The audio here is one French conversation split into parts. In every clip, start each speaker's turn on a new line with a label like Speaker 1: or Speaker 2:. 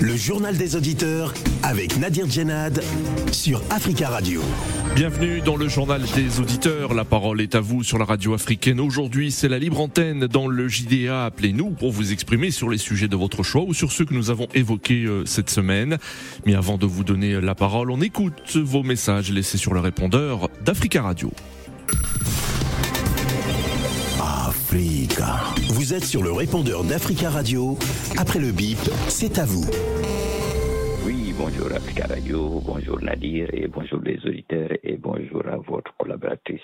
Speaker 1: Le journal des auditeurs avec Nadir Djenad sur Africa Radio.
Speaker 2: Bienvenue dans le journal des auditeurs. La parole est à vous sur la radio africaine. Aujourd'hui, c'est la libre antenne dans le JDA. Appelez-nous pour vous exprimer sur les sujets de votre choix ou sur ceux que nous avons évoqués euh, cette semaine. Mais avant de vous donner la parole, on écoute vos messages laissés sur le répondeur d'Africa Radio.
Speaker 1: Vous êtes sur le répondeur d'Africa Radio. Après le bip, c'est à vous.
Speaker 3: Oui, bonjour Africa Radio, bonjour Nadir et bonjour les auditeurs et bonjour à votre collaboratrice.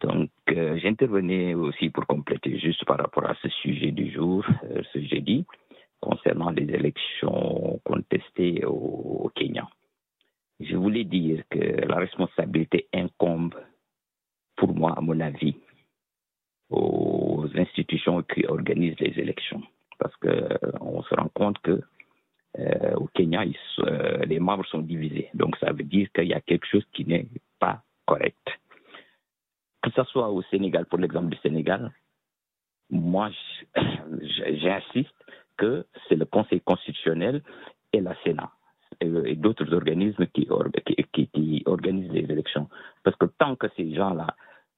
Speaker 3: Donc, euh, j'intervenais aussi pour compléter juste par rapport à ce sujet du jour, euh, ce jeudi, concernant les élections contestées au Kenya. Je voulais dire que la responsabilité incombe, pour moi, à mon avis, aux institutions qui organisent les élections. Parce que euh, se rend compte que euh, au Kenya, euh, les membres sont divisés. Donc ça veut dire qu'il y a quelque chose qui n'est pas correct. Que ce soit au Sénégal, pour l'exemple du Sénégal, moi j'insiste que c'est le Conseil constitutionnel et la Sénat et d'autres organismes qui, organisent les élections. Parce que tant que ces gens-là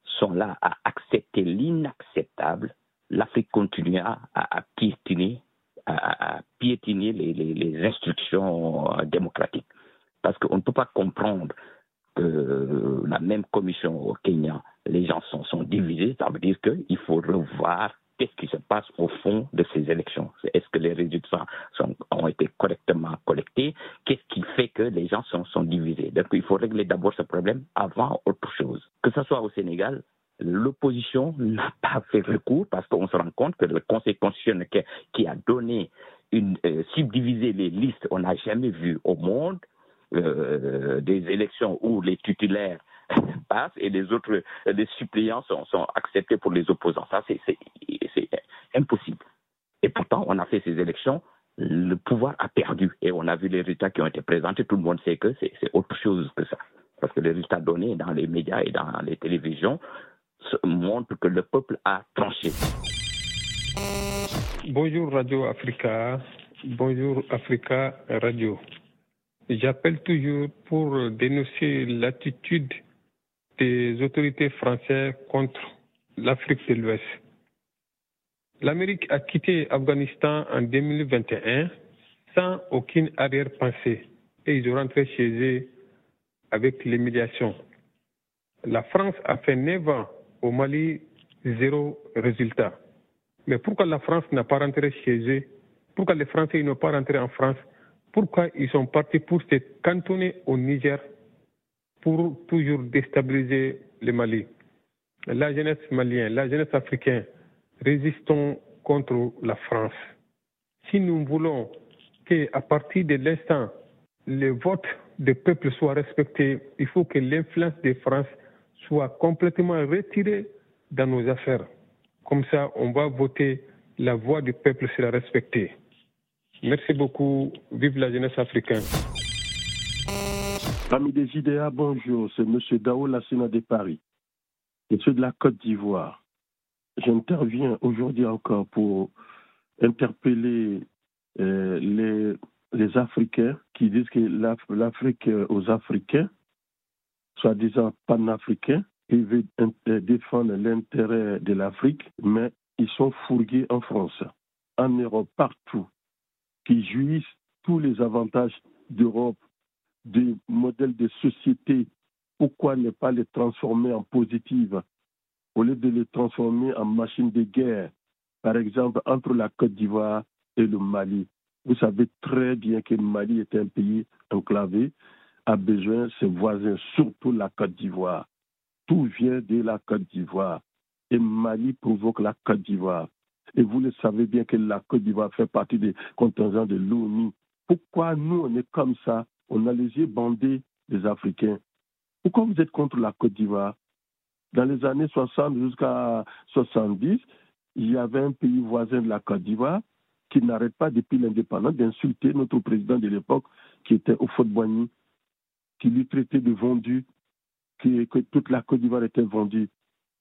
Speaker 3: sont là à accepter l'inacceptable, l'Afrique continuera à, piétiner, à, piétiner les, instructions démocratiques. Parce qu'on ne peut pas comprendre que la même commission au Kenya, les gens sont, sont divisés. Ça veut dire qu'il faut revoir qu'est-ce qui se passe au fond de ces élections? Est-ce que les résultats ont été correctement collectés? Qu'est-ce qui fait que les gens sont, divisés? Donc il faut régler d'abord ce problème avant autre chose. Que ce soit au Sénégal, l'opposition n'a pas fait recours parce qu'on se rend compte que le Conseil constitutionnel qui a donné une euh, subdivisé les listes, on n'a jamais vu au monde euh, des élections où les titulaires passent et les autres, les suppléants sont, sont acceptés pour les opposants. Ça, c'est impossible. Et pourtant, on a fait ces élections, le pouvoir a perdu. Et on a vu les résultats qui ont été présentés. Tout le monde sait que c'est autre chose que ça. Parce que les résultats donnés dans les médias et dans les télévisions montrent que le peuple a tranché.
Speaker 4: Bonjour Radio Africa. Bonjour Africa Radio. J'appelle toujours pour dénoncer l'attitude autorités françaises contre l'Afrique de l'Ouest. L'Amérique a quitté Afghanistan en 2021 sans aucune arrière-pensée et ils ont rentré chez eux avec l'humiliation. La France a fait 9 ans au Mali, zéro résultat. Mais pourquoi la France n'a pas rentré chez eux? Pourquoi les Français n'ont pas rentré en France? Pourquoi ils sont partis pour se cantonner au Niger? Pour toujours déstabiliser le Mali La jeunesse malienne, la jeunesse africaine, résistons contre la France. Si nous voulons qu'à partir de l'instant, le vote des peuples soit respecté, il faut que l'influence de France soit complètement retirée dans nos affaires. Comme ça, on va voter, la voix du peuple sera respectée. Merci beaucoup. Vive la jeunesse africaine.
Speaker 5: Amis des IDEA, bonjour. C'est M. Dao Lassina de Paris. Je suis de la Côte d'Ivoire. J'interviens aujourd'hui encore pour interpeller euh, les, les Africains qui disent que l'Afrique aux Africains, soi-disant panafricains, ils veulent défendre l'intérêt de l'Afrique, mais ils sont fourgués en France, en Europe, partout, qui jouissent tous les avantages d'Europe, des modèles de société. Pourquoi ne pas les transformer en positives au lieu de les transformer en machines de guerre, par exemple entre la Côte d'Ivoire et le Mali Vous savez très bien que le Mali est un pays enclavé, a besoin de ses voisins, surtout la Côte d'Ivoire. Tout vient de la Côte d'Ivoire. Et Mali provoque la Côte d'Ivoire. Et vous le savez bien que la Côte d'Ivoire fait partie des contingents de l'ONU. Pourquoi nous, on est comme ça? On a les yeux bandés des Africains. Pourquoi vous êtes contre la Côte d'Ivoire? Dans les années 60 jusqu'à 70, il y avait un pays voisin de la Côte d'Ivoire qui n'arrête pas depuis l'indépendance d'insulter notre président de l'époque qui était au Boigny. qui lui traitait de vendu, que, que toute la Côte d'Ivoire était vendue.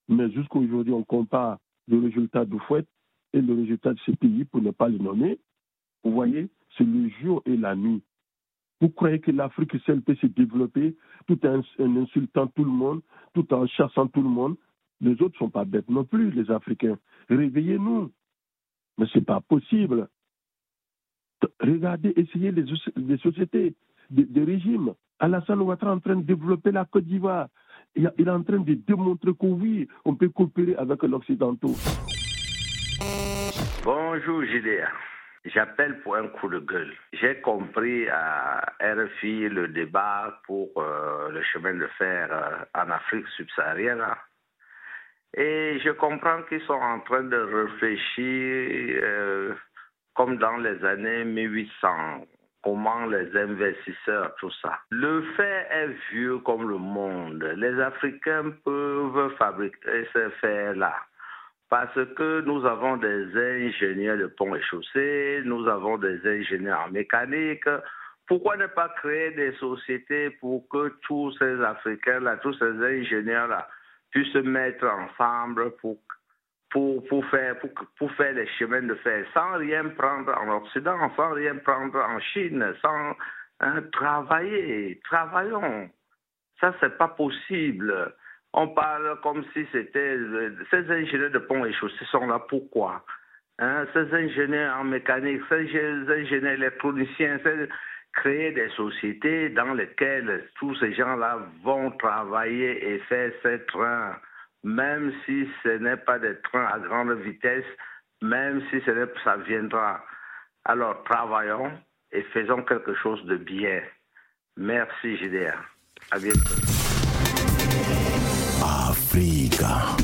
Speaker 5: Mais jusqu'à aujourd'hui, on compare le résultat du Fouet et le résultat de ces pays, pour ne pas les nommer. Vous voyez, c'est le jour et la nuit. Vous croyez que l'Afrique seule peut se développer tout en, insultant tout le monde, tout en chassant tout le monde? Les autres ne sont pas bêtes non plus, les Africains. Réveillez-nous. Mais ce n'est pas possible. Regardez, essayez les, sociétés, des, régimes. Alassane Ouattara est en train de développer la Côte d'Ivoire. Il, est en train de démontrer que oui, on peut coopérer avec l'Occidentaux.
Speaker 6: Bonjour, Gideon. J'appelle pour un coup de gueule. J'ai compris à RFI le débat pour euh, le chemin de fer euh, en Afrique subsaharienne. Et je comprends qu'ils sont en train de réfléchir euh, comme dans les années 1800, comment les investisseurs, tout ça. Le fait est vieux comme le monde. Les Africains peuvent fabriquer ces fers-là parce que nous avons des ingénieurs de ponts et chaussées, nous avons des ingénieurs en mécanique. Pourquoi ne pas créer des sociétés pour que tous ces Africains-là, tous ces ingénieurs-là puissent se mettre ensemble pour, pour, pour, faire, pour, pour faire les chemins de fer sans rien prendre en Occident, sans rien prendre en Chine, sans hein, travailler. Travaillons. Ça, c'est pas possible. On parle comme si c'était. Ces ingénieurs de ponts et chaussées sont là pourquoi hein? Ces ingénieurs en mécanique, ces ingénieurs électroniciens, créer des sociétés dans lesquelles tous ces gens-là vont travailler et faire ces trains, même si ce n'est pas des trains à grande vitesse, même si ce ça viendra. Alors travaillons et faisons quelque chose de bien. Merci, JDR. À bientôt.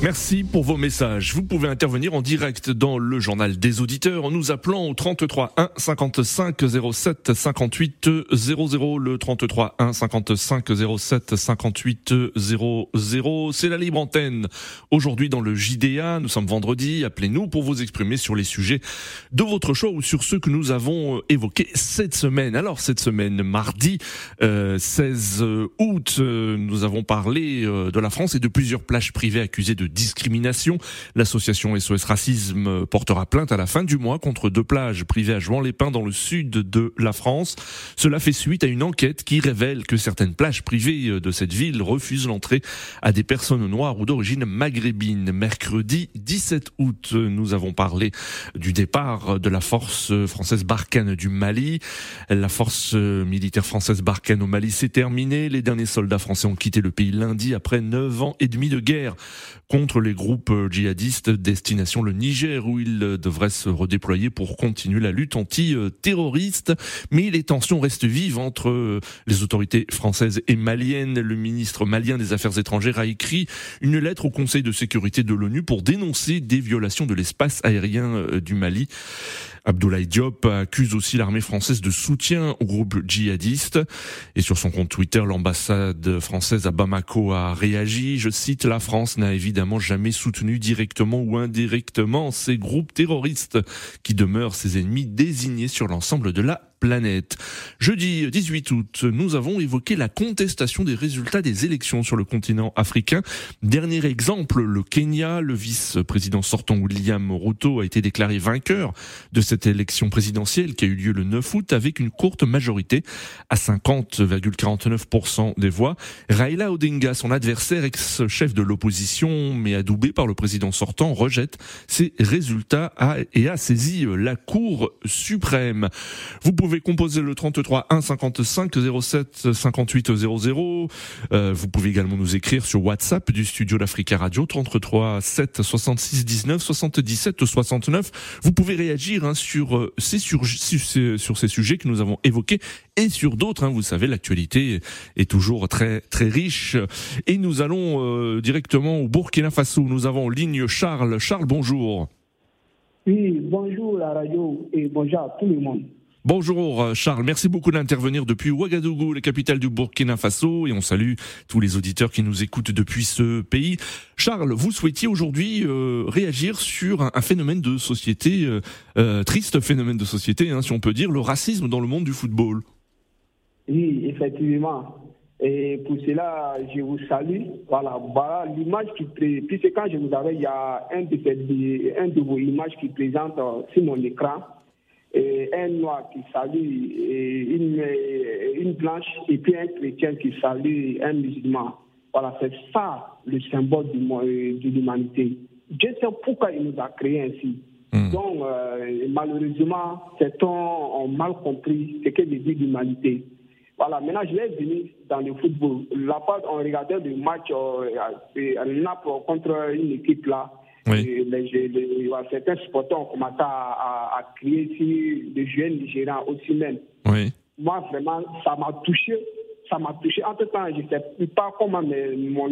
Speaker 2: Merci pour vos messages. Vous pouvez intervenir en direct dans le journal des auditeurs en nous appelant au 33 1 55 07 58 00. Le 33 1 55 07 58 00. C'est la libre antenne. Aujourd'hui dans le JDA, nous sommes vendredi. Appelez-nous pour vous exprimer sur les sujets de votre choix ou sur ceux que nous avons euh, évoqués cette semaine. Alors cette semaine, mardi 16 euh, août, euh, nous avons parlé de la France et de plusieurs plages privées accusées de discrimination. L'association SOS Racisme portera plainte à la fin du mois contre deux plages privées à Jouan-les-Pins dans le sud de la France. Cela fait suite à une enquête qui révèle que certaines plages privées de cette ville refusent l'entrée à des personnes noires ou d'origine maghrébine. Mercredi 17 août, nous avons parlé du départ de la force française Barkhane du Mali. La force militaire française Barkhane au Mali s'est terminée. Les derniers soldats français ont quitté le pays lundi après neuf ans et demi de guerre les groupes djihadistes destination le Niger où ils devraient se redéployer pour continuer la lutte anti-terroriste. Mais les tensions restent vives entre les autorités françaises et maliennes. Le ministre malien des Affaires étrangères a écrit une lettre au Conseil de sécurité de l'ONU pour dénoncer des violations de l'espace aérien du Mali. Abdoulaye Diop accuse aussi l'armée française de soutien au groupe djihadiste. Et sur son compte Twitter, l'ambassade française à Bamako a réagi. Je cite, la France n'a évidemment jamais soutenu directement ou indirectement ces groupes terroristes qui demeurent ses ennemis désignés sur l'ensemble de la planète. Jeudi 18 août, nous avons évoqué la contestation des résultats des élections sur le continent africain. Dernier exemple, le Kenya, le vice-président sortant William Ruto a été déclaré vainqueur de cette élection présidentielle qui a eu lieu le 9 août avec une courte majorité à 50,49% des voix. Raila Odinga, son adversaire, ex-chef de l'opposition, mais adoubé par le président sortant, rejette ces résultats et a saisi la Cour suprême. Pouvez composer le 33 1 55 07 58 00. vous pouvez également nous écrire sur WhatsApp du studio d'Africa Radio 33 7 66 19 77 69. Vous pouvez réagir hein, sur, euh, ces sur, ces sujets que nous avons évoqués et sur d'autres. Hein. Vous savez, l'actualité est toujours très très riche. Et nous allons euh, directement au Burkina Faso. Nous avons ligne Charles. Charles, bonjour.
Speaker 7: Oui, bonjour la radio et bonjour à tout le monde.
Speaker 2: Bonjour euh, Charles, merci beaucoup d'intervenir depuis Ouagadougou, la capitale du Burkina Faso, et on salue tous les auditeurs qui nous écoutent depuis ce pays. Charles, vous souhaitiez aujourd'hui euh, réagir sur un, phénomène de société, euh, triste phénomène de société, hein, si on peut dire, le racisme dans le monde du football.
Speaker 7: Oui, effectivement. Et pour cela, je vous salue. Voilà, voilà l'image qui puisque quand je vous avais, il y a un de vos images qui présente sur mon écran et un noir qui salue une, une blanche et puis un chrétien qui salue un musulman. Voilà, c'est ça le symbole de l'humanité. Dieu sait pourquoi il nous a créés ainsi. Hmm. Donc, euh, malheureusement, certains ont mal compris ce que veut dire l'humanité. Voilà, maintenant je vais venir dans le football. Part, on regardait le match euh, Naples contre une équipe là. Oui. Les, certains supporters ont commencé à, à, crier si les jeunes Nigériens aussi même.
Speaker 2: Oui.
Speaker 7: Moi, vraiment, ça m'a touché. Ça m'a touché. Entre temps, je ne sais pas comment mais, mon,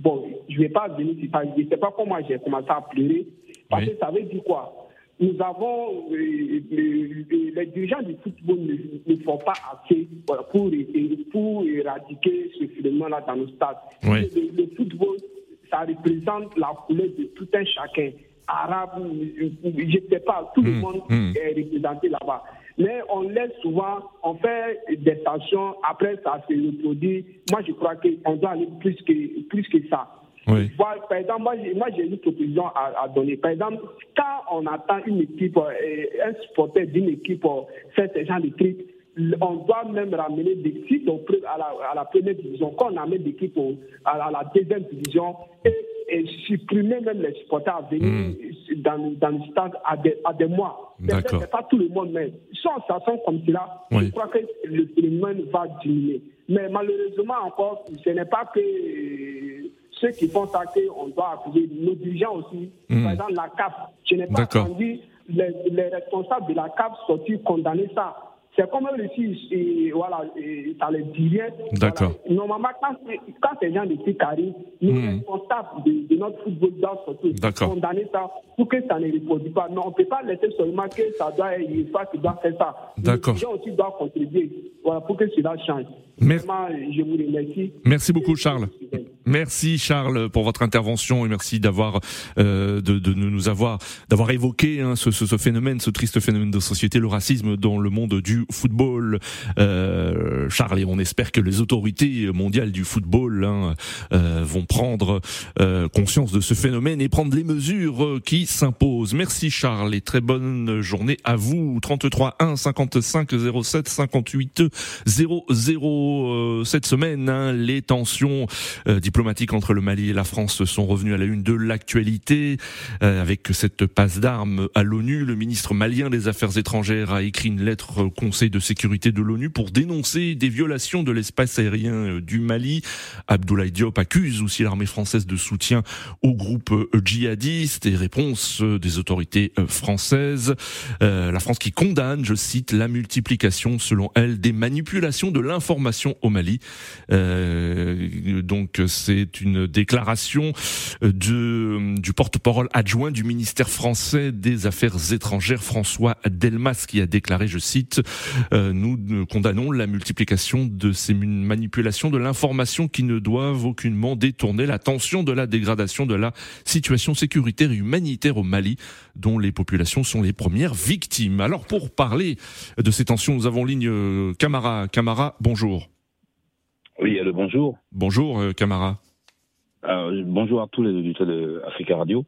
Speaker 7: bon, je ne vais pas venir, je ne sais pas comment j'ai commencé à pleurer. Parce que ça veut dire quoi? Nous avons, euh, les dirigeants du football ne, font pas assez pour, pour éradiquer ce phénomène-là dans nos stades. Le, football, ça représente la couleur de tout un chacun. Arabe, je ne sais pas, tout le hmm. monde hmm. est représenté là-bas. Mais on laisse souvent, on fait des sanctions, après ça se reproduit. Moi, je crois qu'on doit aller plus que, plus que ça.
Speaker 2: Oui.
Speaker 7: Par exemple, moi, j'ai une proposition à, donner. Par exemple, quand on attend une équipe, euh, un supporter d'une équipe euh, faire ce genre de trucs, on doit même ramener des sites à la, à la première division, quand on amène des équipes à, la deuxième division, et, supprimer même les supporters à venir hmm. dans, dans le stade à des, à des mois. C'est pas tout le monde, mais si on s'attend comme cela, je crois que le phénomène va diminuer. Mais malheureusement encore, ce n'est pas que ceux qui font ça qu'on doit accuser nos dirigeants aussi. Hmm. Par exemple, la CAF, je n'ai pas entendu les, les, responsables de la CAF sortir condamner ça. C'est comme ici, et voilà, et ça les rien.
Speaker 2: D'accord.
Speaker 7: Normalement, quand, quand ces gens de arrivent, nous, mmh. responsables de, de, notre football doivent sortir condamner ça pour que ça ne reproduise pas. Non, on ne peut pas laisser seulement que ça doit être une fois qui doit faire ça.
Speaker 2: D'accord.
Speaker 7: Les gens aussi doivent contribuer voilà, pour que cela change. Vraiment, je vous remercie.
Speaker 2: Merci beaucoup, Charles. Merci Charles pour votre intervention et merci d'avoir euh, de, de, nous avoir d'avoir évoqué hein, ce, ce, ce, phénomène, ce triste phénomène de société, le racisme dans le monde du football. Euh, Charles, et on espère que les autorités mondiales du football hein, euh, vont prendre euh, conscience de ce phénomène et prendre les mesures qui s'imposent. Merci Charles et très bonne journée à vous. 33 1 55 07 58 00 cette semaine, hein, les tensions diplomatiques entre le Mali et la France sont revenus à la une de l'actualité. Euh, avec cette passe d'armes à l'ONU, le ministre malien des Affaires étrangères a écrit une lettre au Conseil de sécurité de l'ONU pour dénoncer des violations de l'espace aérien euh, du Mali. Abdoulaye Diop accuse aussi l'armée française de soutien au groupe euh, djihadiste et réponse des autorités françaises. la France qui condamne, je cite, la multiplication, selon elle, des manipulations de l'information au Mali. donc c'est une déclaration euh, de, du porte-parole adjoint du ministère français des Affaires étrangères, François Delmas, qui a déclaré, je cite, euh, nous condamnons la multiplication de ces manipulations de l'information qui ne doivent aucunement détourner l'attention de la dégradation de la situation sécuritaire et humanitaire au Mali, dont les populations sont les premières victimes. Alors pour parler de ces tensions, nous avons ligne euh, Camara. Camara, bonjour.
Speaker 8: Oui, le bonjour.
Speaker 2: Bonjour, Camara.
Speaker 8: Euh, bonjour à tous les auditeurs de Africa Radio.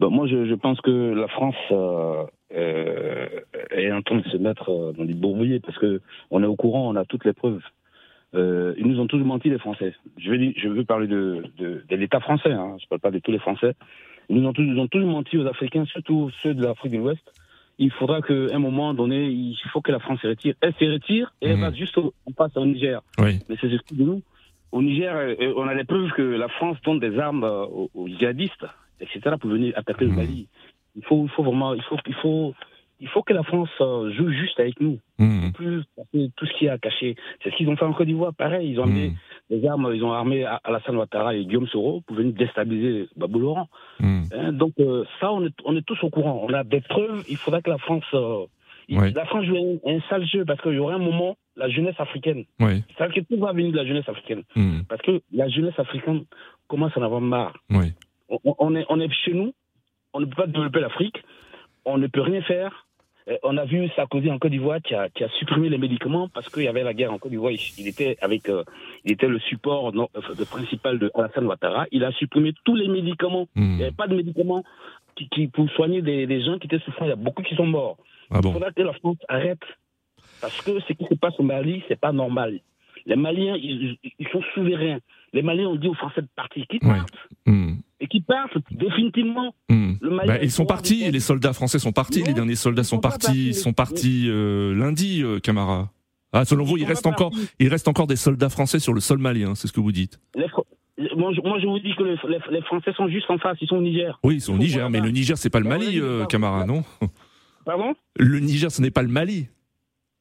Speaker 8: moi, je, je, pense que la France euh, euh, est en train de se mettre euh, dans des bourbouillés parce que on est au courant, on a toutes les preuves. Euh, ils nous ont tous menti, les Français. Je veux, je veux parler de, de, de l'État français, hein, je ne parle pas de tous les Français. Ils nous ont tous, ils ont tous menti aux Africains, surtout ceux de l'Afrique de l'Ouest. Il faudra qu'à un moment donné, il faut que la France se retire. Elle se retire et elle va mmh. juste, on passe au Niger.
Speaker 2: Oui.
Speaker 8: Mais c'est juste de nous au Niger, euh, on a les preuves que la France donne des armes euh, aux, djihadistes, etc., pour venir attaquer le mmh. Mali. Il faut, il faut vraiment, il faut, il faut, il faut que la France euh, joue juste avec nous. Mmh. Plus tout ce qui a caché. C'est ce qu'ils ont fait en Côte d'Ivoire. Pareil, ils ont amené mmh. des armes, ils ont armé Alassane Ouattara et Guillaume Soro pour venir déstabiliser Babou Laurent. Hein, donc ça, on est, on est tous au courant. On a des preuves. Il faudra que la France La France joue un, sale jeu parce qu'il y aura un moment, la jeunesse africaine.
Speaker 2: Oui.
Speaker 8: C'est-à-dire que tout va venir de la jeunesse africaine.
Speaker 2: Hmm.
Speaker 8: Parce que la jeunesse africaine commence à en avoir marre.
Speaker 2: Oui.
Speaker 8: On, est, on est chez nous, on ne peut pas développer l'Afrique, on ne peut rien faire. Euh, on a vu Sarkozy en Côte d'Ivoire qui a, qui a, supprimé les médicaments parce qu'il y avait la guerre en Côte d'Ivoire. Il, était avec, euh, il était le support non, euh, principal de Alassane Ouattara. Il a supprimé tous les médicaments.
Speaker 2: Hmm.
Speaker 8: Il n'y avait pas de médicaments qui, qui pour soigner des, des, gens qui étaient souffrants. Il y a beaucoup qui sont morts.
Speaker 2: Ah bon.
Speaker 8: Il faudra que la France arrête parce que ce qui se passe au Mali, c'est pas normal. Les Maliens, ils, ils, sont souverains. Les Maliens ont dit aux Français de partir. Partent. Et qui partent définitivement.
Speaker 2: Hmm. bah, ils sont partis, les soldats français sont partis, les derniers soldats sont, partis, sont partis euh, lundi, euh, Camara. Ah, selon vous, il reste encore, il reste encore des soldats français sur le sol malien, c'est ce que vous dites.
Speaker 8: moi, je, vous dis que les, Français sont juste en face, ils sont au Niger.
Speaker 2: Oui, ils sont au Niger, mais le Niger, c'est pas le Mali, euh, Camara, non
Speaker 8: Pardon?
Speaker 2: Le Niger, ce n'est pas le Mali.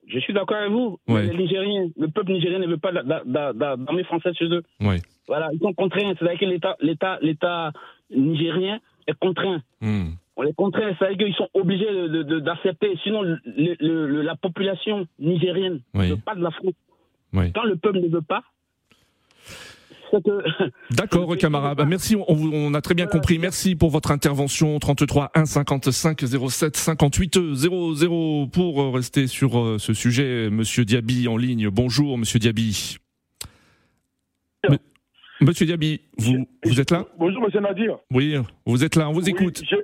Speaker 8: Je suis d'accord avec vous.
Speaker 2: Ouais.
Speaker 8: Les Nigériens, le peuple nigérien ne veut pas d'armée française chez eux.
Speaker 2: Ouais.
Speaker 8: Voilà, ils sont contraints. C'est-à-dire que l'État, l'État, l'État nigérien est contraint.
Speaker 2: Hmm.
Speaker 8: On les contraint, c'est-à-dire qu'ils sont obligés d'accepter. Sinon, le, la population nigérienne
Speaker 2: Oui.
Speaker 8: ne veut pas de la France.
Speaker 2: Oui.
Speaker 8: Quand le peuple ne veut pas,
Speaker 2: D'accord, camarade. Merci, on, on, a très bien compris. Merci pour votre intervention. 33 1 55 07 58 00 pour rester sur euh, ce sujet. Monsieur Diaby en ligne. Bonjour, Monsieur Diaby. Monsieur Diaby, vous, vous êtes là
Speaker 9: Bonjour, Monsieur Nadir.
Speaker 2: Oui, vous êtes là, on vous
Speaker 9: oui,
Speaker 2: écoute.
Speaker 9: Je,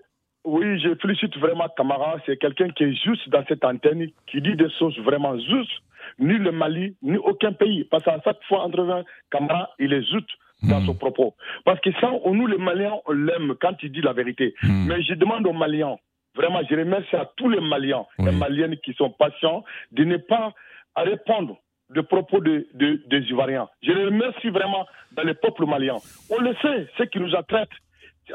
Speaker 9: oui, je félicite vraiment Camara. C'est quelqu'un qui est juste dans cette antenne, qui dit des choses vraiment justes. Ni le Mali, ni aucun pays. Parce qu'à chaque fois, entre Camara, il est juste dans son propos. Parce que ça, nous, les Maliens, on l'aime quand il dit la vérité.
Speaker 2: Hmm.
Speaker 9: Mais je demande aux Maliens, vraiment, je remercie à tous les Maliens et Maliennes qui sont patients de ne pas répondre de propos de, de, des Ivoiriens. Je les remercie vraiment dans le peuple malien. On le sait, ce qui nous attraite.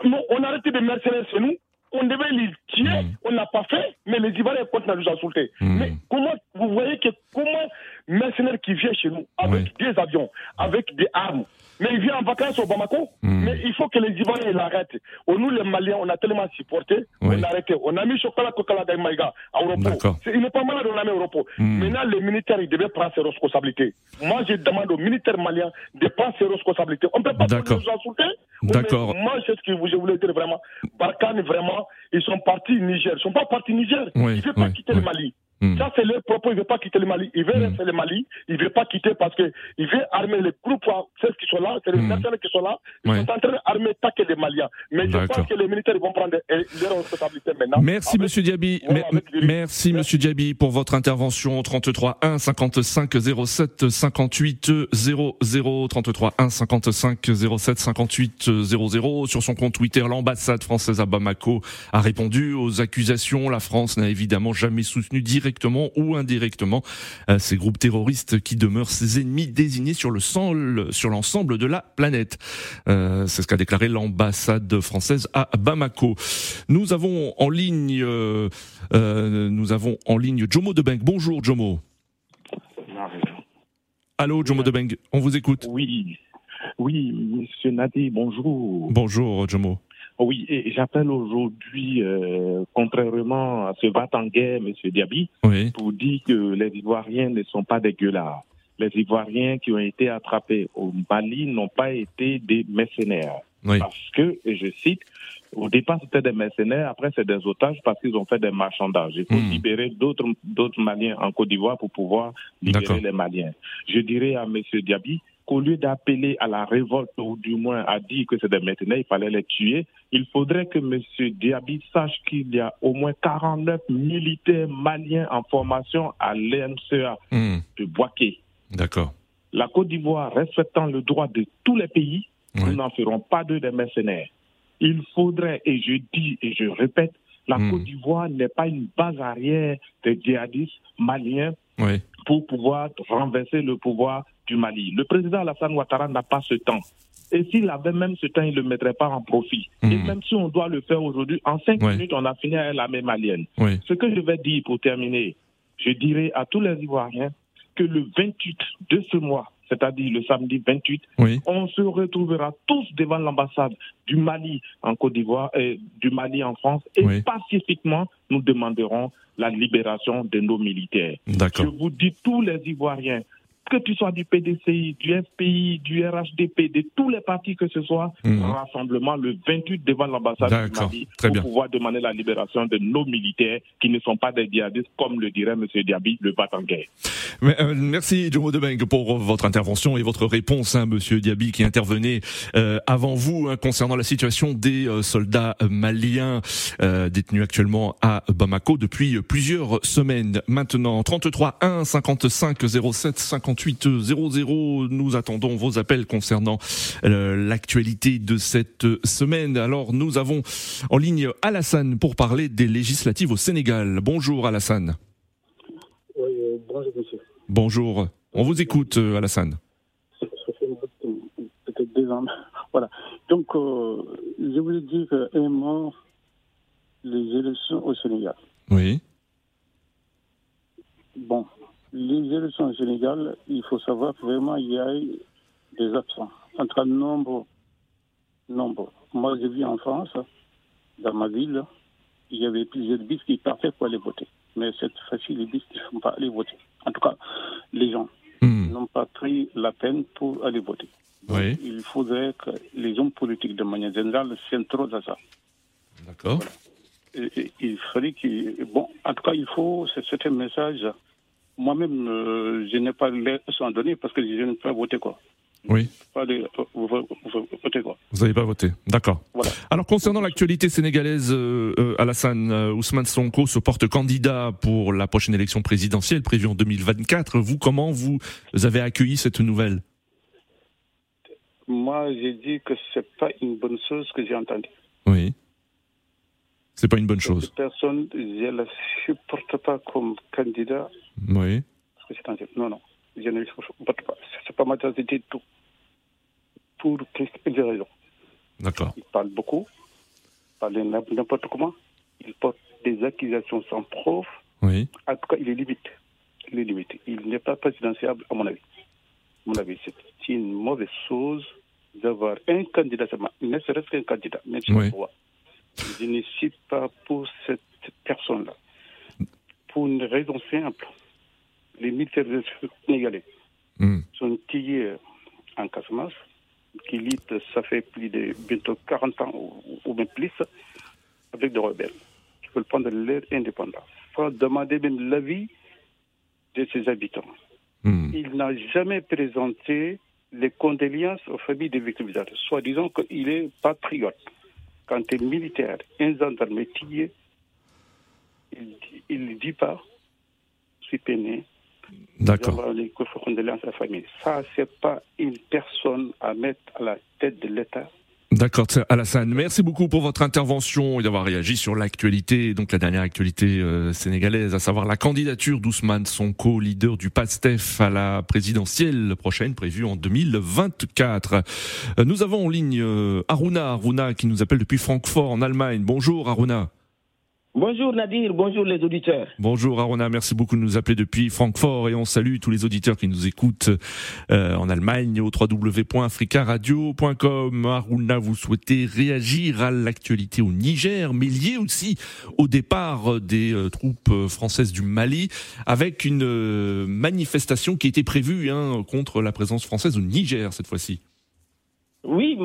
Speaker 9: On a arrêté de mercenaires chez nous. On devait les tuer, on n'a pas fait, mais les Ivoiriens continuent à nous insulter. Mais comment, vous voyez que comment mercenaire qui vient chez nous avec des avions, avec des armes, mais il vient en vacances au Bamako. Mais il faut que les Ivoiriens l'arrêtent. Nous, les Maliens, on a tellement supporté, on a arrêté. On a mis Chocolat Kokala Maïga à Europo. Il n'est pas malade, on a mis Europo. Maintenant, les militaires, ils devaient prendre ses responsabilités. Moi, je demande aux militaires maliens de prendre ses responsabilités. On ne peut pas nous insulter.
Speaker 2: D'accord.
Speaker 9: Moi, c'est ce que je voulais dire vraiment. Barkhane, vraiment, ils sont partis Niger. Ils ne sont pas partis Niger.
Speaker 2: Oui,
Speaker 9: ils ne veulent pas quitter le Mali. Ça, c'est leur propos. Il ne veut pas quitter le Mali. Il veut rester le Mali. Il ne veut pas quitter parce qu'il veut armer les groupes, ceux qui sont là, c'est les personnes qui sont là. Ils sont en train d'armer taquer les Maliens. Mais je pense que les militaires vont prendre leurs responsabilités maintenant.
Speaker 2: Merci, Monsieur Diaby. Merci, Monsieur Diaby, pour votre intervention. 33 1 55 07 58 00. 33 1 55 07 58 00. Sur son compte Twitter, l'ambassade française à Bamako a répondu aux accusations. La France n'a évidemment jamais soutenu directement ou indirectement ces groupes terroristes qui demeurent ses ennemis désignés sur le sol, sur l'ensemble de la planète. Euh, C'est ce qu'a déclaré l'ambassade française à Bamako. Nous avons en ligne, euh, euh, nous avons en ligne Jomo Debeng. Bonjour Jomo. Allô Jomo Debeng, on vous écoute.
Speaker 10: Oui, oui, Monsieur Nadi, bonjour.
Speaker 2: Bonjour Jomo.
Speaker 10: Oui, et j'appelle aujourd'hui, euh, contrairement à ce va en guerre, Monsieur Diaby,
Speaker 2: oui.
Speaker 10: pour dire que les Ivoiriens ne sont pas des gueulards. Les Ivoiriens qui ont été attrapés au Mali n'ont pas été des mercenaires.
Speaker 2: Oui.
Speaker 10: Parce que, et je cite, au départ c'était des mercenaires, après c'est des otages parce qu'ils ont fait des marchandages. Il faut
Speaker 2: Hmm.
Speaker 10: libérer d'autres d'autres Maliens en Côte d'Ivoire pour pouvoir libérer les Maliens. Je dirais à Monsieur Diaby qu'au lieu d'appeler à la révolte ou du moins à dire que c'est des mercenaires, il fallait les tuer, il faudrait que M. Diaby sache qu'il y a au moins 49 militaires maliens en formation à l'ENCA
Speaker 2: Hmm.
Speaker 10: de Boaké.
Speaker 2: D'accord.
Speaker 10: La Côte d'Ivoire, respectant le droit de tous les pays, nous n'en ferons pas d'eux des mercenaires. Il faudrait, et je dis et je répète, la
Speaker 2: Hmm.
Speaker 10: Côte d'Ivoire n'est pas une base arrière des djihadistes maliens
Speaker 2: Oui.
Speaker 10: pour pouvoir renverser le pouvoir du Mali. Le président Alassane Ouattara n'a pas ce temps. Et s'il avait même ce temps, il ne le mettrait pas en profit. Et
Speaker 2: Mhm.
Speaker 10: même si on doit le faire aujourd'hui, en cinq
Speaker 2: Ouais.
Speaker 10: minutes, on a fini avec l'armée malienne.
Speaker 2: Oui.
Speaker 10: Ce que je vais dire pour terminer, je dirais à tous les Ivoiriens que le 28 de ce mois, c'est-à-dire le samedi 28,
Speaker 2: Oui.
Speaker 10: on se retrouvera tous devant l'ambassade du Mali en Côte d'Ivoire et du Mali en France et
Speaker 2: Oui.
Speaker 10: pacifiquement, nous demanderons la libération de nos militaires. Je vous dis, tous les Ivoiriens, que tu sois du PDCI, du FPI, du RHDP, de tous les partis que ce soit, mhm. rassemblement le 28 devant l'ambassade du Mali pour pouvoir demander la libération de nos militaires qui ne sont pas des djihadistes, comme le dirait M. Diaby, le Batangay.
Speaker 2: Mais, euh, merci Jomo Debeng pour votre intervention et votre réponse, hein, Monsieur Diaby, qui intervenait euh, avant vous hein, concernant la situation des euh, soldats maliens détenus actuellement à Bamako depuis plusieurs semaines. Maintenant, 33 1 55 07 50 00. Nous attendons vos appels concernant euh, l'actualité de cette semaine. Alors, nous avons en ligne Alassane pour parler des législatives au Sénégal. Bonjour Alassane.
Speaker 11: Oui, euh, bonjour monsieur.
Speaker 2: Bonjour. On vous écoute euh, Alassane.
Speaker 11: Ça fait peut-être deux ans. Voilà. Donc, je voulais dire un les élections au Sénégal.
Speaker 2: Oui.
Speaker 11: Bon, les élections au Sénégal, il faut savoir que vraiment il y a des absents. Entre nombre, nombre. Moi, j'ai vu en France, dans ma ville, il y avait plusieurs bis qui partaient pour aller voter. Mais cette fois-ci, les bis ne sont pas allés voter. En tout cas, les gens hmm. n'ont pas pris la peine pour aller voter. Il faudrait que les hommes politiques, de manière générale, s'introduisent à ça.
Speaker 2: D'accord.
Speaker 11: Il faudrait qu'il. Bon, en tout cas, il faut. C'est un message moi-même, euh, je n'ai pas à donner parce que je n'ai pas voté quoi.
Speaker 2: Oui.
Speaker 11: Pas de, voter quoi.
Speaker 2: Vous n'avez pas voté, d'accord. Alors concernant l'actualité sénégalaise, euh, euh, Alassane Ousmane Sonko se porte candidat pour la prochaine élection présidentielle prévue en 2024. Vous, comment vous avez accueilli cette nouvelle?
Speaker 11: Moi, j'ai dit que c'est pas une bonne chose que j'ai entendue.
Speaker 2: Oui. C'est pas une bonne chose.
Speaker 11: personne, je la supporte pas comme candidat.
Speaker 2: Oui.
Speaker 11: Non, non. Je ne supporte pas. C'est pas ma tasse de tout. Pour des raisons.
Speaker 2: D'accord.
Speaker 11: Il parle beaucoup. Il parle n'importe comment. Il porte des accusations sans preuve.
Speaker 2: Oui.
Speaker 11: En tout cas, il est limite. Il est limite. Il n'est pas présidentiable, à mon avis. À mon avis, c'est une mauvaise chose d'avoir un candidat seulement, ne serait-ce qu'un candidat, même si oui. Je ne suis pas pour cette personne-là. Pour une raison simple. Les militaires sénégalais hmm. sont tirés en Casamance, qui luttent, ça fait plus de bientôt 40 ans ou, même plus, avec des rebelles qui veulent prendre leur indépendance, sans demander même l'avis de ses habitants. Hmm. Il n'a jamais présenté les condoléances aux familles des victimes, soit disant qu'il est patriote quand un militaire, un gendarme est il ne dit pas, je suis peiné.
Speaker 2: D'accord.
Speaker 11: Ça, c'est pas une personne à mettre à la tête de l'État.
Speaker 2: D'accord, Alassane. Merci beaucoup pour votre intervention et d'avoir réagi sur l'actualité, donc la dernière actualité euh, sénégalaise, à savoir la candidature d'Ousmane Sonko, leader du PASTEF à la présidentielle prochaine prévue en 2024. Euh, nous avons en ligne euh, Aruna, Aruna qui nous appelle depuis Francfort en Allemagne. Bonjour Aruna.
Speaker 12: Bonjour Nadir, bonjour les auditeurs.
Speaker 2: Bonjour Arona, merci beaucoup de nous appeler depuis Francfort et on salue tous les auditeurs qui nous écoutent euh, en Allemagne au www.africaradio.com. Aruna, vous souhaitez réagir à l'actualité au Niger, mais lié aussi au départ des euh, troupes françaises du Mali, avec une euh, manifestation qui était prévue hein, contre la présence française au Niger cette fois-ci.
Speaker 12: Oui,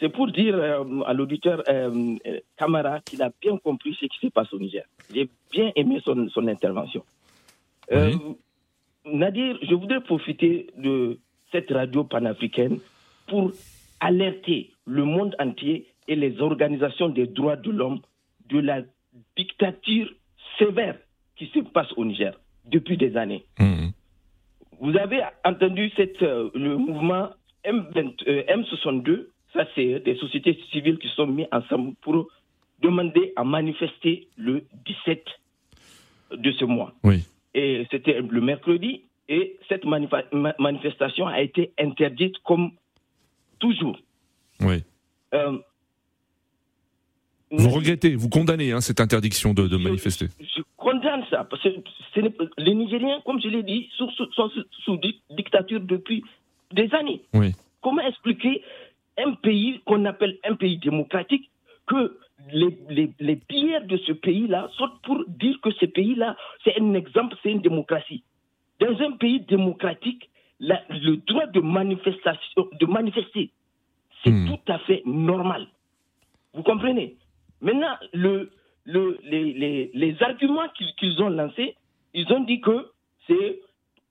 Speaker 12: c'est pour dire euh, à l'auditeur euh, Camara qu'il a bien compris ce qui se passe au Niger. J'ai bien aimé son, son intervention. Euh, Nadir, je voudrais profiter de cette radio panafricaine pour alerter le monde entier et les organisations des droits de l'homme de la dictature sévère qui se passe au Niger depuis des années.
Speaker 2: Mmh.
Speaker 12: Vous avez entendu cette, le mouvement M62, euh, ça c'est des sociétés civiles qui sont mises ensemble pour demander à manifester le 17 de ce mois.
Speaker 2: Oui.
Speaker 12: Et c'était le mercredi, et cette manifestation a été interdite comme toujours.
Speaker 2: Oui. Euh, vous regrettez, vous condamnez hein, cette interdiction de, manifester
Speaker 12: je, condamne ça, parce que les Nigériens, comme je l'ai dit, sont sous dictature depuis des années.
Speaker 2: Oui.
Speaker 12: Comment expliquer un pays qu'on appelle un pays démocratique que les, les, les pires de ce pays-là sont pour dire que ce pays-là, c'est un exemple, c'est une démocratie. Dans un pays démocratique, le droit de manifestation, de manifester, c'est hmm. tout à fait normal. Vous comprenez? Maintenant, le, le, les, les, les arguments qu'ils ont lancés, ils ont dit que c'est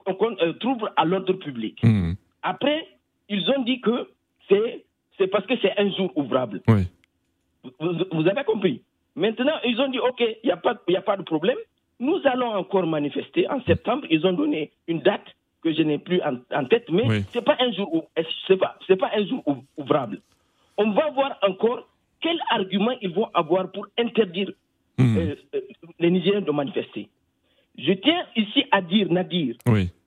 Speaker 12: on, euh, trouble à l'ordre public. Hmm. Après, ils ont dit que c'est c'est parce que c'est un jour ouvrable.
Speaker 2: Oui.
Speaker 12: Vous, avez compris Maintenant, ils ont dit, OK, il n'y a, pas, a pas de problème. Nous allons encore manifester en septembre. Ils ont donné une date que je n'ai plus en, tête, mais ce c'est pas un jour c'est pas, pas un jour ouvrable. On va voir encore quel argument ils vont avoir pour interdire hmm. euh, euh, les Nigériens de manifester. Je tiens ici à dire, Nadir,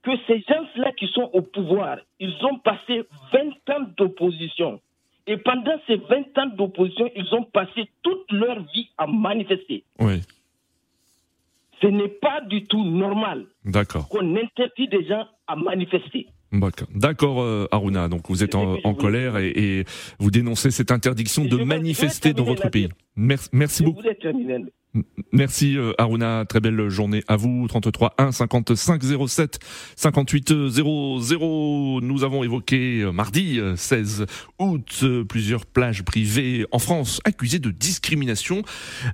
Speaker 12: que ces gens-là qui sont au pouvoir, ils ont passé 20 ans d'opposition. Et pendant ces 20 ans d'opposition, ils ont passé toute leur vie à manifester.
Speaker 2: Oui.
Speaker 12: Ce n'est pas du tout normal qu'on interdit des gens à manifester.
Speaker 2: D'accord, euh, Aruna. Donc vous êtes en, colère et, vous dénoncez cette interdiction de manifester dans votre pays. Merci, merci beaucoup. Merci euh, Aruna, très belle journée à vous. 33 1 55 07 58 00. Nous avons évoqué euh, mardi 16 euh, août plusieurs plages privées en France accusées de discrimination.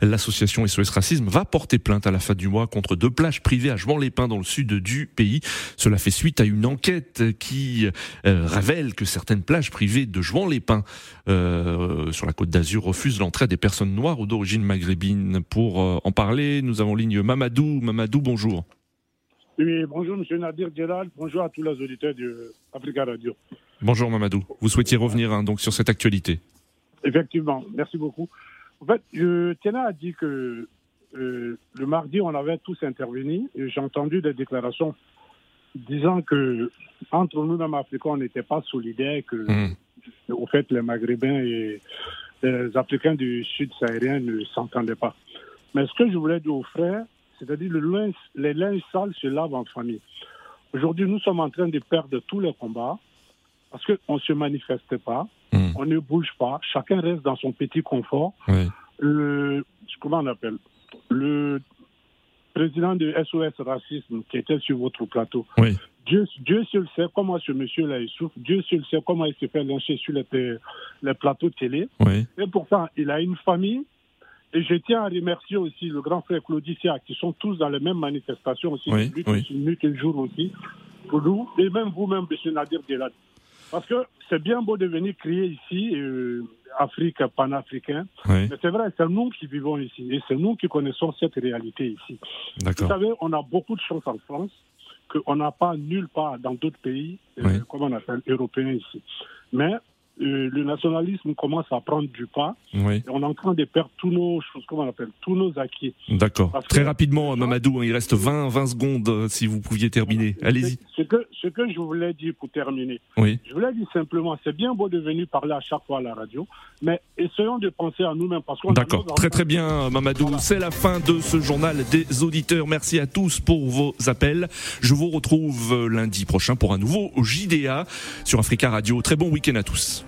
Speaker 2: L'association SOS Racisme va porter plainte à la fin du mois contre deux plages privées à Jouan-les-Pins dans le sud du pays. Cela fait suite à une enquête qui révèle que certaines plages privées de Jouan-les-Pins sur la côte d'Azur refusent l'entrée des personnes noires ou d'origine maghrébine pour euh, en parler, nous avons ligne Mamadou. Mamadou, bonjour.
Speaker 13: Oui, bonjour Monsieur Nadir Djelal, bonjour à tous les auditeurs de Africa Radio.
Speaker 2: Bonjour Mamadou, vous souhaitiez revenir hein, donc sur cette actualité
Speaker 13: Effectivement, merci beaucoup. En fait, je tenais à dire que euh, le mardi, on avait tous intervenu et j'ai entendu des déclarations disant que entre nous, même Africains, on n'était pas solidaires, que mmh. au fait, les Maghrébins et les Africains du Sud sahérien ne s'entendaient pas. Mais ce que je voulais dire aux frères, c'est-à-dire le les linges sales se lavent en famille. Aujourd'hui, nous sommes en train de perdre tous les combats parce qu'on ne se manifeste pas, hmm. on ne bouge pas, chacun reste dans son petit confort. Le, comment on appelle? Le président de SOS Racisme qui était sur votre plateau, Dieu, Dieu seul sait comment ce monsieur-là souffre, Dieu seul sait comment il se fait lyncher sur les, les plateaux télé. Et pourtant, il a une famille, et je tiens à remercier aussi le grand frère Claudicia, qui sont tous dans les mêmes manifestations aussi, oui, nuit et jour aussi, pour nous, et même vous-même, M. Nadir Delad. Parce que c'est bien beau de venir crier ici, euh, Afrique panafricain, mais c'est vrai, c'est nous qui vivons ici, et c'est nous qui connaissons cette réalité ici. Vous savez, on a beaucoup de chance en France, qu'on n'a pas nulle part dans d'autres pays, euh, comme on appelle, européens ici. Mais euh, le nationalisme commence à prendre du pas.
Speaker 2: Oui.
Speaker 13: Et on est en train de perdre tous nos choses, comment on appelle, tous nos acquis.
Speaker 2: D'accord. Très rapidement, Mamadou, hein, il reste 20, 20 secondes euh, si vous pouviez terminer. Allez-y.
Speaker 13: Ce que, ce que je voulais dire pour terminer,
Speaker 2: oui.
Speaker 13: je voulais dire simplement, c'est bien beau de venir parler à chaque fois à la radio, mais essayons de penser à nous-mêmes. parce qu'on
Speaker 2: D'accord. Très très bien, Mamadou. C'est la fin de ce journal des auditeurs. Merci à tous pour vos appels. Je vous retrouve euh, lundi prochain pour un nouveau JDA sur Africa Radio. Très bon week-end à tous.